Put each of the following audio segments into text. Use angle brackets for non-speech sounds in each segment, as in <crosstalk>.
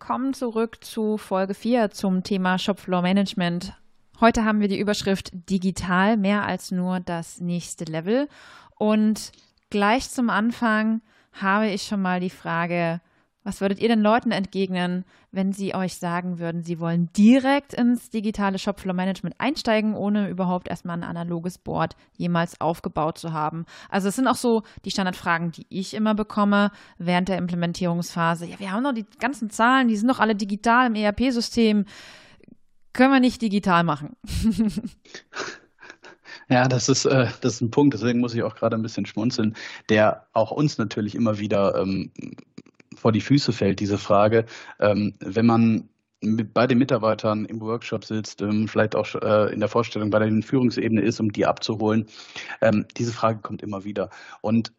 willkommen zurück zu Folge 4 zum Thema Shopfloor Management. Heute haben wir die Überschrift Digital, mehr als nur das nächste Level. Und gleich zum Anfang habe ich schon mal die Frage, was würdet ihr den Leuten entgegnen, wenn sie euch sagen würden, sie wollen direkt ins digitale Shopfloor Management einsteigen, ohne überhaupt erstmal ein analoges Board jemals aufgebaut zu haben? Also es sind auch so die Standardfragen, die ich immer bekomme während der Implementierungsphase. Ja, wir haben doch die ganzen Zahlen, die sind doch alle digital im ERP-System. Können wir nicht digital machen? <laughs> Ja, das ist, äh, das ist ein Punkt, deswegen muss ich auch gerade ein bisschen schmunzeln, der auch uns natürlich immer wieder ähm, vor die Füße fällt, diese Frage. Ähm, wenn man bei den Mitarbeitern im Workshop sitzt, ähm, vielleicht auch äh, in der Vorstellung bei der Führungsebene ist, um die abzuholen, ähm, diese Frage kommt immer wieder. Und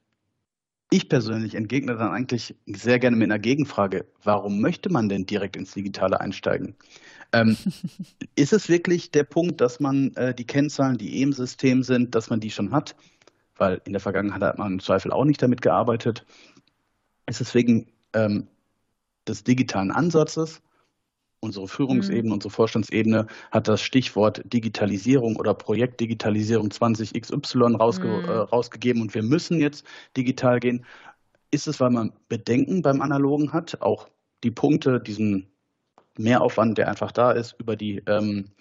ich persönlich entgegne dann eigentlich sehr gerne mit einer Gegenfrage. Warum möchte man denn direkt ins Digitale einsteigen? Ähm, <laughs> ist es wirklich der Punkt, dass man äh, die Kennzahlen, die eh im System sind, dass man die schon hat? Weil in der Vergangenheit hat man im Zweifel auch nicht damit gearbeitet. Ist es wegen ähm, des digitalen Ansatzes. Unsere Führungsebene, mhm. unsere Vorstandsebene hat das Stichwort Digitalisierung oder Projektdigitalisierung 20XY rausge mhm. äh, rausgegeben und wir müssen jetzt digital gehen. Ist es, weil man Bedenken beim Analogen hat, auch die Punkte, diesen Mehraufwand, der einfach da ist, über die ähm,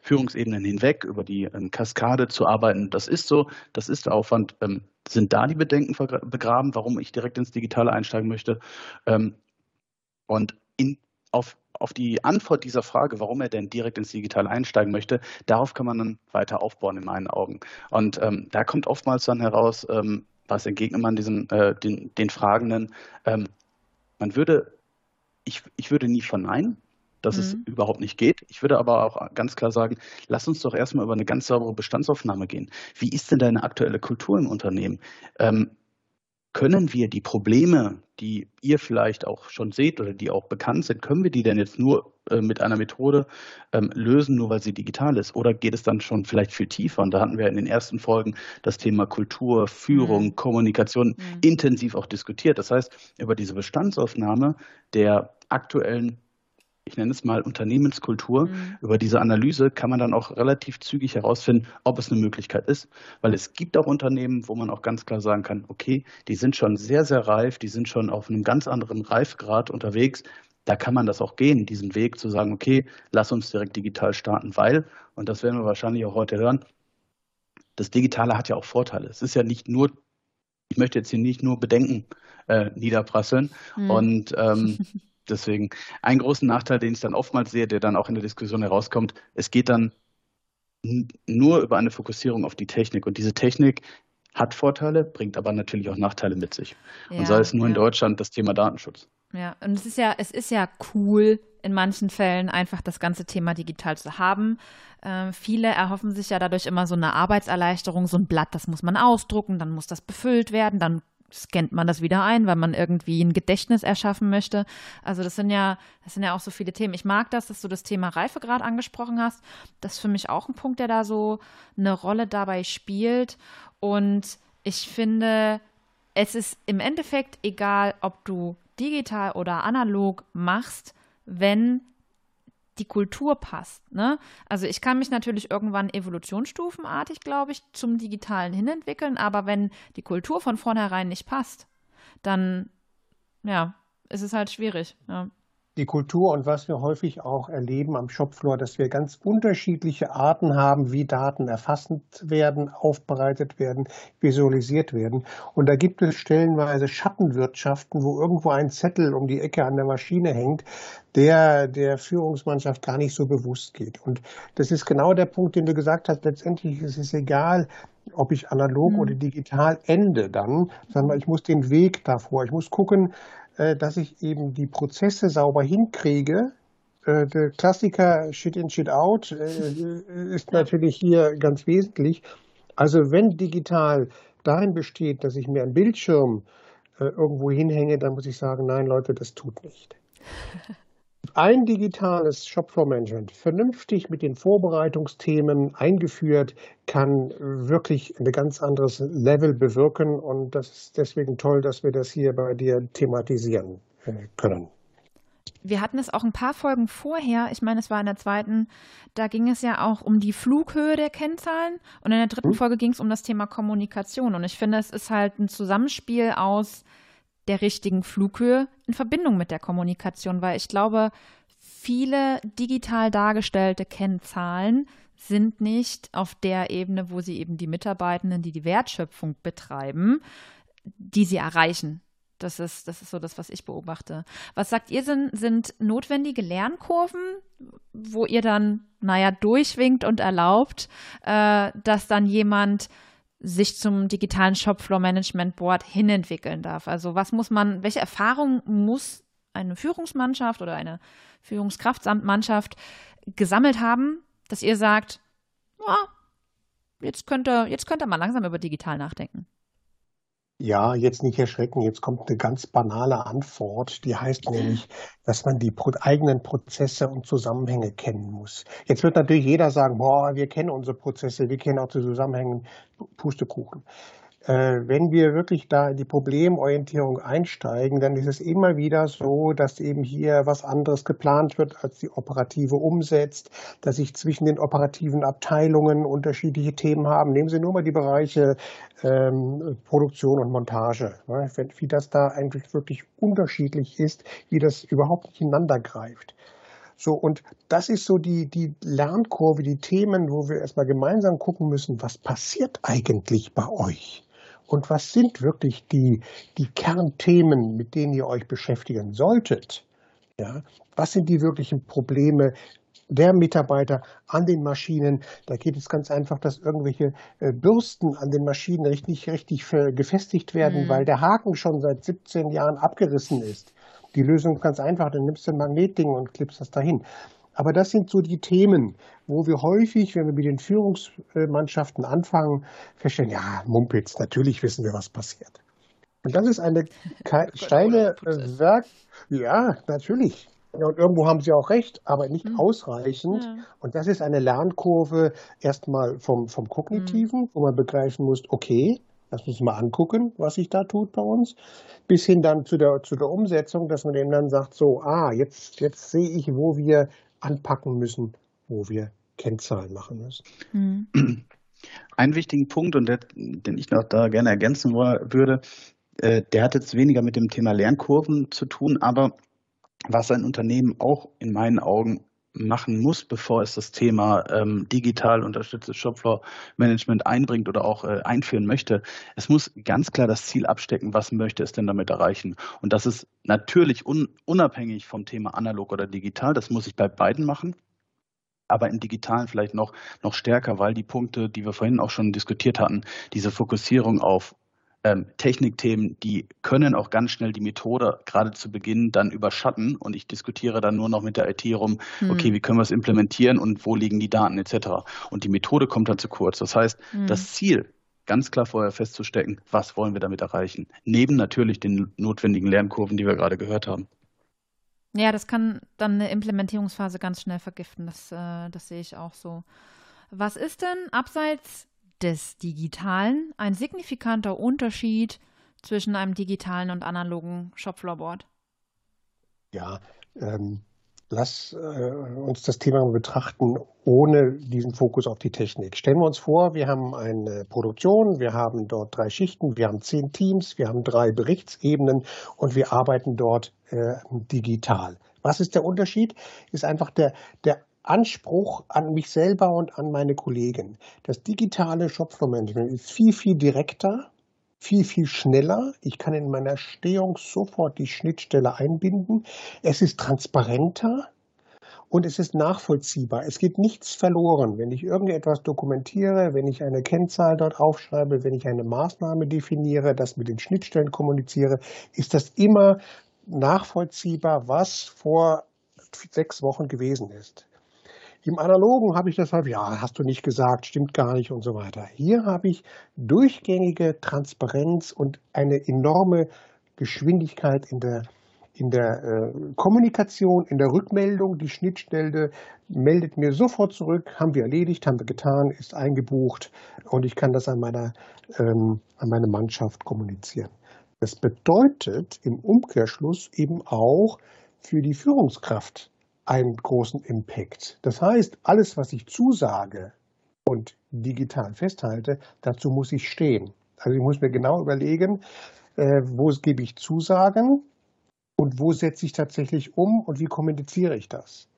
Führungsebenen hinweg, über die ähm, Kaskade zu arbeiten. Das ist so, das ist der Aufwand. Ähm, sind da die Bedenken begraben, warum ich direkt ins Digitale einsteigen möchte? Ähm, und in, auf, auf die Antwort dieser Frage, warum er denn direkt ins Digitale einsteigen möchte, darauf kann man dann weiter aufbauen in meinen Augen. Und ähm, da kommt oftmals dann heraus, ähm, was entgegnet man diesen, äh, den, den Fragenden, ähm, man würde, ich, ich würde nie verneinen, dass mhm. es überhaupt nicht geht. Ich würde aber auch ganz klar sagen, lass uns doch erstmal über eine ganz saubere Bestandsaufnahme gehen. Wie ist denn deine aktuelle Kultur im Unternehmen? Ähm, können wir die Probleme, die ihr vielleicht auch schon seht oder die auch bekannt sind, können wir die denn jetzt nur äh, mit einer Methode ähm, lösen, nur weil sie digital ist? Oder geht es dann schon vielleicht viel tiefer? Und da hatten wir in den ersten Folgen das Thema Kultur, Führung, mhm. Kommunikation mhm. intensiv auch diskutiert. Das heißt, über diese Bestandsaufnahme der aktuellen ich nenne es mal Unternehmenskultur, mhm. über diese Analyse kann man dann auch relativ zügig herausfinden, ob es eine Möglichkeit ist. Weil es gibt auch Unternehmen, wo man auch ganz klar sagen kann, okay, die sind schon sehr, sehr reif, die sind schon auf einem ganz anderen Reifgrad unterwegs. Da kann man das auch gehen, diesen Weg zu sagen, okay, lass uns direkt digital starten, weil, und das werden wir wahrscheinlich auch heute hören, das Digitale hat ja auch Vorteile. Es ist ja nicht nur, ich möchte jetzt hier nicht nur Bedenken äh, niederprasseln. Mhm. Und ähm, <laughs> Deswegen ein großen Nachteil, den ich dann oftmals sehe, der dann auch in der Diskussion herauskommt, es geht dann nur über eine Fokussierung auf die Technik. Und diese Technik hat Vorteile, bringt aber natürlich auch Nachteile mit sich. Ja, und sei es nur ja. in Deutschland das Thema Datenschutz. Ja, und es ist ja, es ist ja cool, in manchen Fällen einfach das ganze Thema digital zu haben. Äh, viele erhoffen sich ja dadurch immer so eine Arbeitserleichterung, so ein Blatt, das muss man ausdrucken, dann muss das befüllt werden, dann scannt man das wieder ein, weil man irgendwie ein Gedächtnis erschaffen möchte. Also das sind ja, das sind ja auch so viele Themen. Ich mag das, dass du das Thema Reifegrad angesprochen hast. Das ist für mich auch ein Punkt, der da so eine Rolle dabei spielt. Und ich finde, es ist im Endeffekt egal, ob du digital oder analog machst, wenn die Kultur passt. Ne? Also ich kann mich natürlich irgendwann evolutionsstufenartig, glaube ich, zum Digitalen hinentwickeln, aber wenn die Kultur von vornherein nicht passt, dann ja, ist es halt schwierig. Ja die Kultur und was wir häufig auch erleben am Shopfloor, dass wir ganz unterschiedliche Arten haben, wie Daten erfasst werden, aufbereitet werden, visualisiert werden. Und da gibt es stellenweise Schattenwirtschaften, wo irgendwo ein Zettel um die Ecke an der Maschine hängt, der der Führungsmannschaft gar nicht so bewusst geht. Und das ist genau der Punkt, den du gesagt hast. Letztendlich ist es egal, ob ich analog mhm. oder digital ende dann, sondern ich muss den Weg davor. Ich muss gucken, dass ich eben die Prozesse sauber hinkriege. Äh, der Klassiker Shit in, Shit out äh, ist natürlich hier ganz wesentlich. Also wenn digital darin besteht, dass ich mir einen Bildschirm irgendwo hinhänge, dann muss ich sagen, nein Leute, das tut nicht. Ein digitales Shopfloor-Management vernünftig mit den Vorbereitungsthemen eingeführt, kann wirklich ein ganz anderes Level bewirken. Und das ist deswegen toll, dass wir das hier bei dir thematisieren können. wir hatten es auch ein paar Folgen vorher, ich meine, es war in der zweiten, da ging es ja auch um die Flughöhe der Kennzahlen und in der dritten mhm. Folge ging es um das Thema Kommunikation. Und ich finde, es ist halt ein Zusammenspiel aus der richtigen Flughöhe in Verbindung mit der Kommunikation, weil ich glaube, viele digital dargestellte Kennzahlen sind nicht auf der Ebene, wo sie eben die Mitarbeitenden, die die Wertschöpfung betreiben, die sie erreichen. Das ist, das ist so das, was ich beobachte. Was sagt ihr, sind, sind notwendige Lernkurven, wo ihr dann, naja, durchwinkt und erlaubt, äh, dass dann jemand sich zum digitalen Shopfloor Management Board hinentwickeln darf? Also was muss man, welche Erfahrung muss eine Führungsmannschaft oder eine Führungskraftsamtmannschaft gesammelt haben, dass ihr sagt, ja, jetzt könnt ihr, jetzt könnt ihr mal langsam über digital nachdenken? Ja, jetzt nicht erschrecken. Jetzt kommt eine ganz banale Antwort, die heißt nämlich, dass man die eigenen Prozesse und Zusammenhänge kennen muss. Jetzt wird natürlich jeder sagen, boah, wir kennen unsere Prozesse, wir kennen auch die Zusammenhänge, Pustekuchen. Äh, wenn wir wirklich da in die Problemorientierung einsteigen, dann ist es immer wieder so, dass eben hier was anderes geplant wird, als die operative umsetzt, dass sich zwischen den operativen Abteilungen unterschiedliche Themen haben. Nehmen Sie nur mal die Bereiche ähm, Produktion und Montage, ne? wie das da eigentlich wirklich unterschiedlich ist, wie das überhaupt nicht ineinander greift. So, und das ist so die, die Lernkurve, die Themen, wo wir erstmal gemeinsam gucken müssen, was passiert eigentlich bei euch? Und was sind wirklich die, die Kernthemen, mit denen ihr euch beschäftigen solltet? Ja, was sind die wirklichen Probleme der Mitarbeiter an den Maschinen? Da geht es ganz einfach, dass irgendwelche äh, Bürsten an den Maschinen richtig, richtig gefestigt werden, mhm. weil der Haken schon seit 17 Jahren abgerissen ist. Die Lösung ist ganz einfach, dann nimmst du ein Magnetding und klippst das dahin. Aber das sind so die Themen, wo wir häufig, wenn wir mit den Führungsmannschaften anfangen, feststellen, ja, Mumpitz, natürlich wissen wir, was passiert. Und das ist eine <laughs> steile äh, Werk. Ja, natürlich. Und irgendwo haben sie auch recht, aber nicht mhm. ausreichend. Ja. Und das ist eine Lernkurve erstmal vom, vom Kognitiven, mhm. wo man begreifen muss, okay, lass uns mal angucken, was sich da tut bei uns, bis hin dann zu der, zu der Umsetzung, dass man denen dann sagt, so, ah, jetzt, jetzt sehe ich, wo wir anpacken müssen, wo wir Kennzahlen machen müssen. Mhm. <clears throat> Einen wichtigen Punkt, und der, den ich noch da gerne ergänzen würde, äh, der hat jetzt weniger mit dem Thema Lernkurven zu tun, aber was ein Unternehmen auch in meinen Augen machen muss, bevor es das Thema ähm, digital unterstütztes Shopfloor Management einbringt oder auch äh, einführen möchte. Es muss ganz klar das Ziel abstecken, was möchte es denn damit erreichen. Und das ist natürlich un unabhängig vom Thema analog oder digital. Das muss ich bei beiden machen aber im Digitalen vielleicht noch, noch stärker, weil die Punkte, die wir vorhin auch schon diskutiert hatten, diese Fokussierung auf ähm, Technikthemen, die können auch ganz schnell die Methode gerade zu Beginn dann überschatten und ich diskutiere dann nur noch mit der IT rum, hm. okay, wie können wir es implementieren und wo liegen die Daten etc. Und die Methode kommt dann zu kurz. Das heißt, hm. das Ziel ganz klar vorher festzustecken, was wollen wir damit erreichen, neben natürlich den notwendigen Lernkurven, die wir gerade gehört haben. Ja, das kann dann eine Implementierungsphase ganz schnell vergiften. Das, äh, das sehe ich auch so. Was ist denn abseits des Digitalen ein signifikanter Unterschied zwischen einem digitalen und analogen Shopfloorboard? Ja, ähm, lass äh, uns das Thema betrachten ohne diesen Fokus auf die Technik. Stellen wir uns vor, wir haben eine Produktion, wir haben dort drei Schichten, wir haben zehn Teams, wir haben drei Berichtsebenen und wir arbeiten dort äh, digital. Was ist der Unterschied? Ist einfach der, der Anspruch an mich selber und an meine Kollegen. Das digitale Shopfloor-Management ist viel, viel direkter, viel, viel schneller. Ich kann in meiner Stehung sofort die Schnittstelle einbinden. Es ist transparenter und es ist nachvollziehbar. Es geht nichts verloren. Wenn ich irgendetwas dokumentiere, wenn ich eine Kennzahl dort aufschreibe, wenn ich eine Maßnahme definiere, das mit den Schnittstellen kommuniziere, ist das immer nachvollziehbar, was vor sechs Wochen gewesen ist. Im Analogen habe ich deshalb, ja, hast du nicht gesagt, stimmt gar nicht und so weiter. Hier habe ich durchgängige Transparenz und eine enorme Geschwindigkeit in der, in der äh, Kommunikation, in der Rückmeldung. Die Schnittstelle meldet mir sofort zurück, haben wir erledigt, haben wir getan, ist eingebucht und ich kann das an meiner, ähm, an meine Mannschaft kommunizieren. Das bedeutet im Umkehrschluss eben auch, für die Führungskraft einen großen Impact. Das heißt, alles, was ich zusage und digital festhalte, dazu muss ich stehen. Also ich muss mir genau überlegen, äh, wo gebe ich Zusagen und wo setze ich tatsächlich um und wie kommuniziere ich das.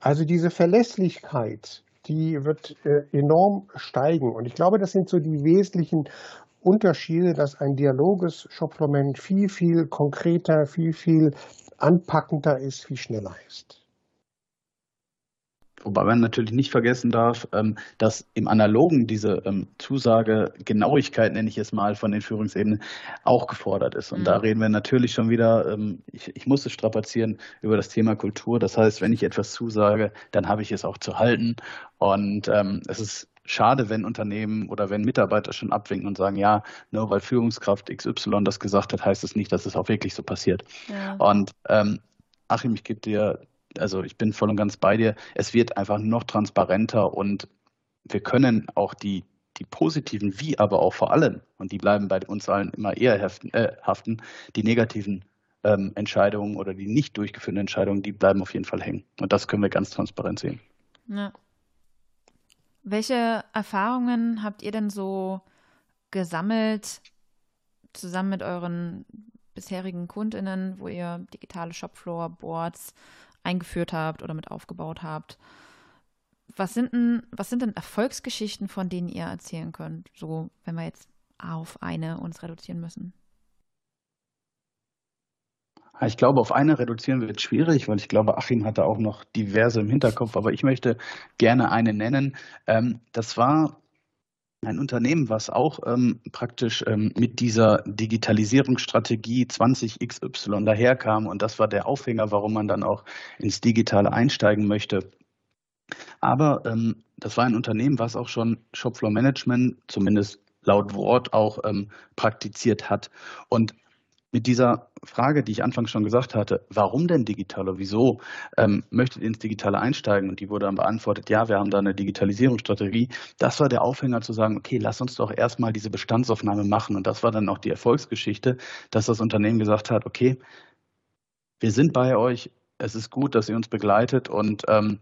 Also diese Verlässlichkeit, die wird äh, enorm steigen. Und ich glaube, das sind so die wesentlichen Unterschiede, dass ein dialoges Shopfloor-Management viel, viel konkreter, viel, viel anpackender ist, viel schneller ist. Wobei man natürlich nicht vergessen darf, ähm, dass im Analogen diese ähm, Zusage Genauigkeit, nenne ich es mal, von den Führungsebenen auch gefordert ist. Und mhm. da reden wir natürlich schon wieder, ähm, ich, ich muss es strapazieren, über das Thema Kultur. Das heißt, wenn ich etwas zusage, dann habe ich es auch zu halten. Und es ist schade, wenn Unternehmen oder wenn Mitarbeiter schon abwinken und sagen, ja, nur weil Führungskraft XY das gesagt hat, heißt es das nicht, dass es auch wirklich so passiert. Ja. Und ähm, Achim, ich gebe dir also ich bin voll und ganz bei dir. Es wird einfach noch transparenter und wir können auch die, die positiven, wie aber auch vor allem, und die bleiben bei uns allen immer eher haften, äh, haften die negativen ähm, Entscheidungen oder die nicht durchgeführten Entscheidungen, die bleiben auf jeden Fall hängen. Und das können wir ganz transparent sehen. Ja. Welche Erfahrungen habt ihr denn so gesammelt, zusammen mit euren bisherigen KundInnen, wo ihr digitale Shopfloor-Boards eingeführt habt oder mit aufgebaut habt. Was sind denn, was sind denn Erfolgsgeschichten, von denen ihr erzählen könnt? So, wenn wir jetzt auf eine uns reduzieren müssen. Ich glaube, auf eine reduzieren wird schwierig, weil ich glaube, Achim hatte auch noch diverse im Hinterkopf, aber ich möchte gerne eine nennen. Ähm, das war ein Unternehmen, was auch ähm, praktisch ähm, mit dieser Digitalisierungsstrategie 20XY daherkam. Und das war der Aufhänger, warum man dann auch ins Digitale einsteigen möchte. Aber ähm, das war ein Unternehmen, was auch schon Shopfloor Management, zumindest laut Wort, auch ähm, praktiziert hat. Und mit dieser Frage, die ich anfangs schon gesagt hatte, warum denn digital oder wieso ähm, möchtet ihr ins Digitale einsteigen? Und die wurde dann beantwortet, ja, wir haben da eine Digitalisierungsstrategie. Das war der Aufhänger zu sagen, okay, lass uns doch erstmal diese Bestandsaufnahme machen. Und das war dann auch die Erfolgsgeschichte, dass das Unternehmen gesagt hat, okay, wir sind bei euch, es ist gut, dass ihr uns begleitet und ähm,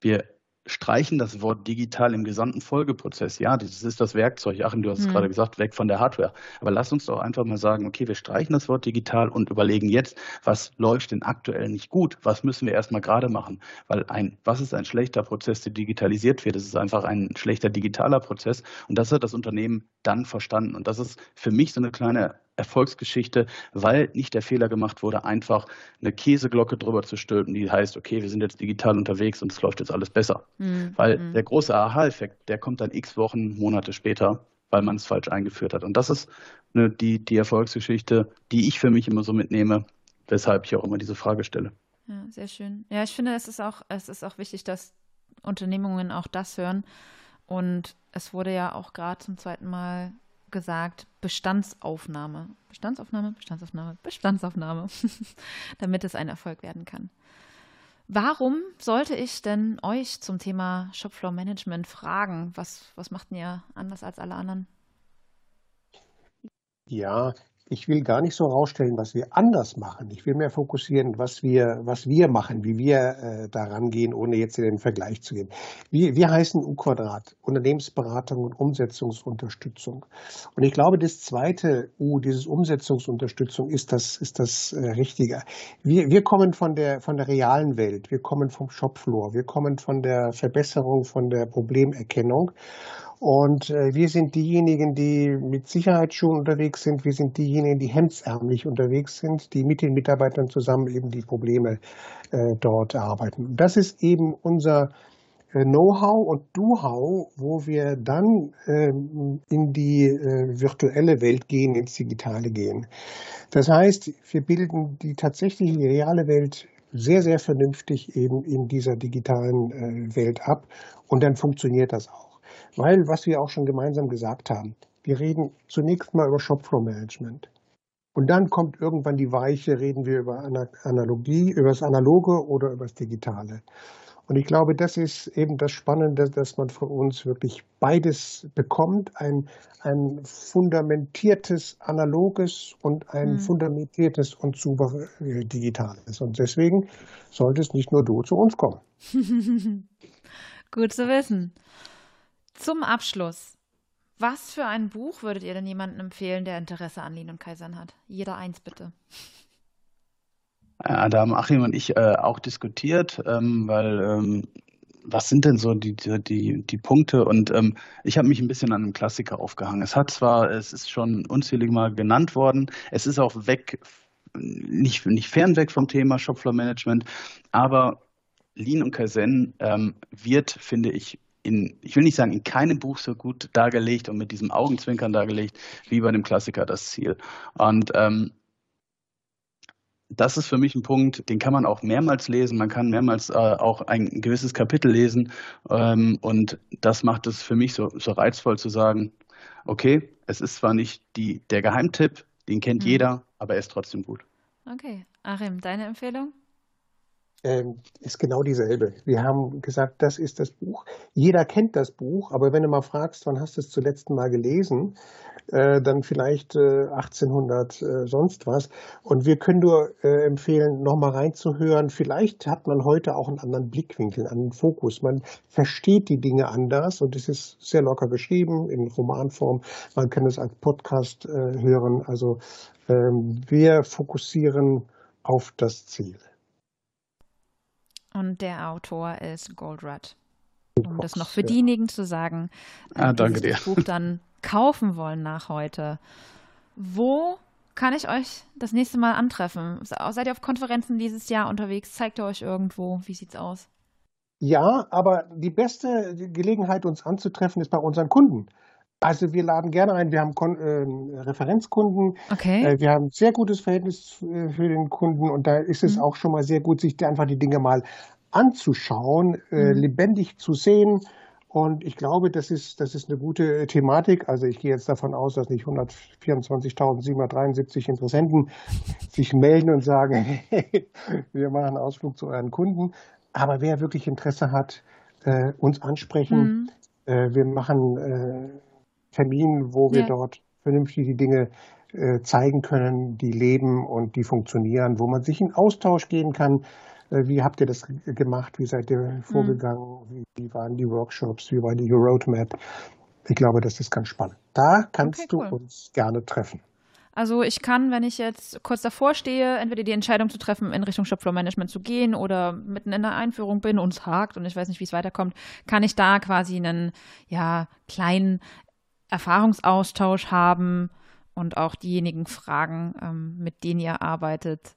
wir streichen das Wort digital im gesamten Folgeprozess. Ja, das ist das Werkzeug. Achim, du hast es mhm. gerade gesagt, weg von der Hardware. Aber lass uns doch einfach mal sagen, okay, wir streichen das Wort digital und überlegen jetzt, was läuft denn aktuell nicht gut? Was müssen wir erstmal gerade machen? Weil ein, was ist ein schlechter Prozess, der digitalisiert wird? Das ist einfach ein schlechter digitaler Prozess. Und das hat das Unternehmen dann verstanden. Und das ist für mich so eine kleine Erfolgsgeschichte, weil nicht der Fehler gemacht wurde, einfach eine Käseglocke drüber zu stülpen, die heißt, okay, wir sind jetzt digital unterwegs und es läuft jetzt alles besser. Mhm. Weil mhm. der große Aha-Effekt, der kommt dann x Wochen, Monate später, weil man es falsch eingeführt hat. Und das ist eine, die, die Erfolgsgeschichte, die ich für mich immer so mitnehme, weshalb ich auch immer diese Frage stelle. Ja, sehr schön. Ja, ich finde, es ist auch, es ist auch wichtig, dass Unternehmungen auch das hören. Und es wurde ja auch gerade zum zweiten Mal gesagt Bestandsaufnahme. Bestandsaufnahme, Bestandsaufnahme, Bestandsaufnahme, <laughs> damit es ein Erfolg werden kann. Warum sollte ich denn euch zum Thema Shopfloor Management fragen? Was, was macht ihr anders als alle anderen? Ja, ich will gar nicht so rausstellen, was wir anders machen. Ich will mehr fokussieren, was wir, was wir machen, wie wir äh, daran gehen, ohne jetzt in den Vergleich zu gehen. Wir, wir heißen U-Quadrat, Unternehmensberatung und Umsetzungsunterstützung. Und ich glaube, das zweite U, dieses Umsetzungsunterstützung, ist das, ist das äh, Richtige. Wir, wir kommen von der, von der realen Welt. Wir kommen vom Shopfloor. Wir kommen von der Verbesserung, von der Problemerkennung. Und äh, wir sind diejenigen, die mit Sicherheit schon unterwegs sind. Wir sind diejenigen, die hemdsärmlich unterwegs sind, die mit den Mitarbeitern zusammen eben die Probleme äh, dort erarbeiten. Das ist eben unser äh, Know-how und Do-how, wo wir dann ähm, in die äh, virtuelle Welt gehen, ins Digitale gehen. Das heißt, wir bilden die tatsächliche reale Welt sehr, sehr vernünftig eben in dieser digitalen äh, Welt ab und dann funktioniert das auch. Weil, was wir auch schon gemeinsam gesagt haben, wir reden zunächst mal über Shopfloor Management. Und dann kommt irgendwann die Weiche, reden wir über Analogie, über das Analoge oder über das Digitale. Und ich glaube, das ist eben das Spannende, dass man von uns wirklich beides bekommt. Ein, ein fundamentiertes analoges und ein mhm. fundamentiertes und super äh, digitales. Und deswegen sollte es nicht nur du zu uns kommen. <laughs> Gut zu wissen. Zum Abschluss. Was für ein Buch würdet ihr denn jemandem empfehlen, der Interesse an Lean und Kaisern hat? Jeder eins bitte. Ja, da haben Achim und ich äh, auch diskutiert, ähm, weil ähm, was sind denn so die, die, die Punkte? Und ähm, ich habe mich ein bisschen an einem Klassiker aufgehangen. Es hat zwar, es ist schon unzählig mal genannt worden, es ist auch weg, nicht, nicht fernweg vom Thema Shopfloor Management, aber Lean und Kaizen ähm, wird, finde ich, in, ich will nicht sagen, in keinem Buch so gut dargelegt und mit diesem Augenzwinkern dargelegt, wie bei dem Klassiker das Ziel. Und ähm, das ist für mich ein Punkt, den kann man auch mehrmals lesen. Man kann mehrmals äh, auch ein gewisses Kapitel lesen. Ähm, und das macht es für mich so, so reizvoll zu sagen, okay, es ist zwar nicht die, der Geheimtipp, den kennt mhm. jeder, aber er ist trotzdem gut. Okay. Achim, deine Empfehlung? Ähm, ist genau dieselbe. Wir haben gesagt, das ist das Buch. Jeder kennt das Buch, aber wenn du mal fragst, wann hast du es zuletzt mal gelesen, äh, dann vielleicht äh, 1800 äh, sonst was. Und wir können nur äh, empfehlen, nochmal reinzuhören. Vielleicht hat man heute auch einen anderen Blickwinkel, einen Fokus. Man versteht die Dinge anders und es ist sehr locker geschrieben in Romanform. Man kann es als Podcast äh, hören. Also ähm, wir fokussieren auf das Ziel. Und der Autor ist Goldratt. Um das noch für diejenigen zu sagen, ah, die sich das Buch dann kaufen wollen nach heute. Wo kann ich euch das nächste Mal antreffen? Seid ihr auf Konferenzen dieses Jahr unterwegs? Zeigt ihr euch irgendwo? Wie sieht's aus? Ja, aber die beste Gelegenheit, uns anzutreffen, ist bei unseren Kunden. Also wir laden gerne ein. Wir haben Kon äh, Referenzkunden. Okay. Äh, wir haben ein sehr gutes Verhältnis äh, für den Kunden und da ist es mhm. auch schon mal sehr gut, sich einfach die Dinge mal anzuschauen, äh, mhm. lebendig zu sehen. Und ich glaube, das ist, das ist eine gute Thematik. Also ich gehe jetzt davon aus, dass nicht 124.773 Interessenten sich melden und sagen, hey, <laughs> wir machen einen Ausflug zu euren Kunden. Aber wer wirklich Interesse hat, äh, uns ansprechen. Mhm. Äh, wir machen äh, Termin, wo wir ja. dort vernünftig die Dinge äh, zeigen können, die leben und die funktionieren, wo man sich in Austausch gehen kann. Äh, wie habt ihr das gemacht? Wie seid ihr mhm. vorgegangen? Wie, wie, waren die Workshops? Wie war die Roadmap? Ich glaube, das ist ganz spannend. Da kannst okay, cool. du uns gerne treffen. Also ich kann, wenn ich jetzt kurz davor stehe, entweder die Entscheidung zu treffen, in Richtung Shopfloor Management zu gehen oder mitten in der Einführung bin und es hakt und ich weiß nicht, wie es weiterkommt, kann ich da quasi einen ja, kleinen Erfahrungsaustausch haben und auch diejenigen fragen, ähm, mit denen ihr arbeitet,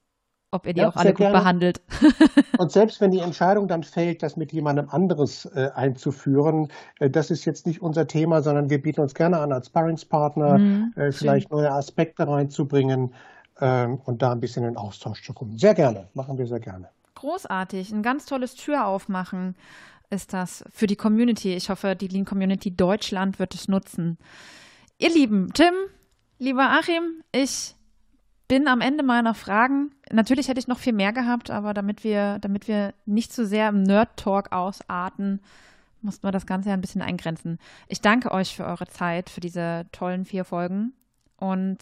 ob ihr die ja, auch alle gut gerne. behandelt. <laughs> und selbst wenn die Entscheidung dann fällt, das mit jemandem anderes äh, einzuführen, äh, das ist jetzt nicht unser Thema, sondern wir bieten uns gerne an als Sparringspartner, mhm, äh, vielleicht neue Aspekte reinzubringen ähm, und da ein bisschen in Austausch zu kommen. Sehr gerne, machen wir sehr gerne. Großartig, ein ganz tolles Tür aufmachen ist das für die Community. Ich hoffe, die Lean Community Deutschland wird es nutzen. Ihr Lieben, Tim, lieber Achim, ich bin am Ende meiner Fragen. Natürlich hätte ich noch viel mehr gehabt, aber damit wir, damit wir nicht zu sehr im Nerd-Talk ausarten, mussten wir das Ganze ja ein bisschen eingrenzen. Ich danke euch für eure Zeit, für diese tollen vier Folgen und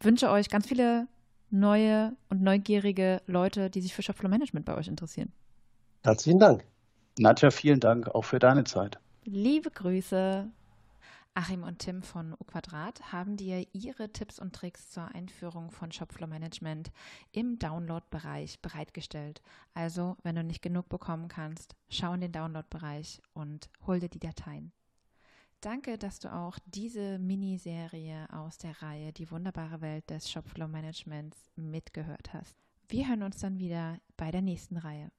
wünsche euch ganz viele neue und neugierige Leute, die sich für Shopfloor Management bei euch interessieren. Herzlichen Dank. Nadja, vielen Dank auch für deine Zeit. Liebe Grüße. Achim und Tim von U Quadrat haben dir ihre Tipps und Tricks zur Einführung von Shopfloor Management im Download-Bereich bereitgestellt. Also, wenn du nicht genug bekommen kannst, schau in den Download-Bereich und hol dir die Dateien. Danke, dass du auch diese Miniserie aus der Reihe Die wunderbare Welt des Shopfloor Managements mitgehört hast. Wir hören uns dann wieder bei der nächsten Reihe.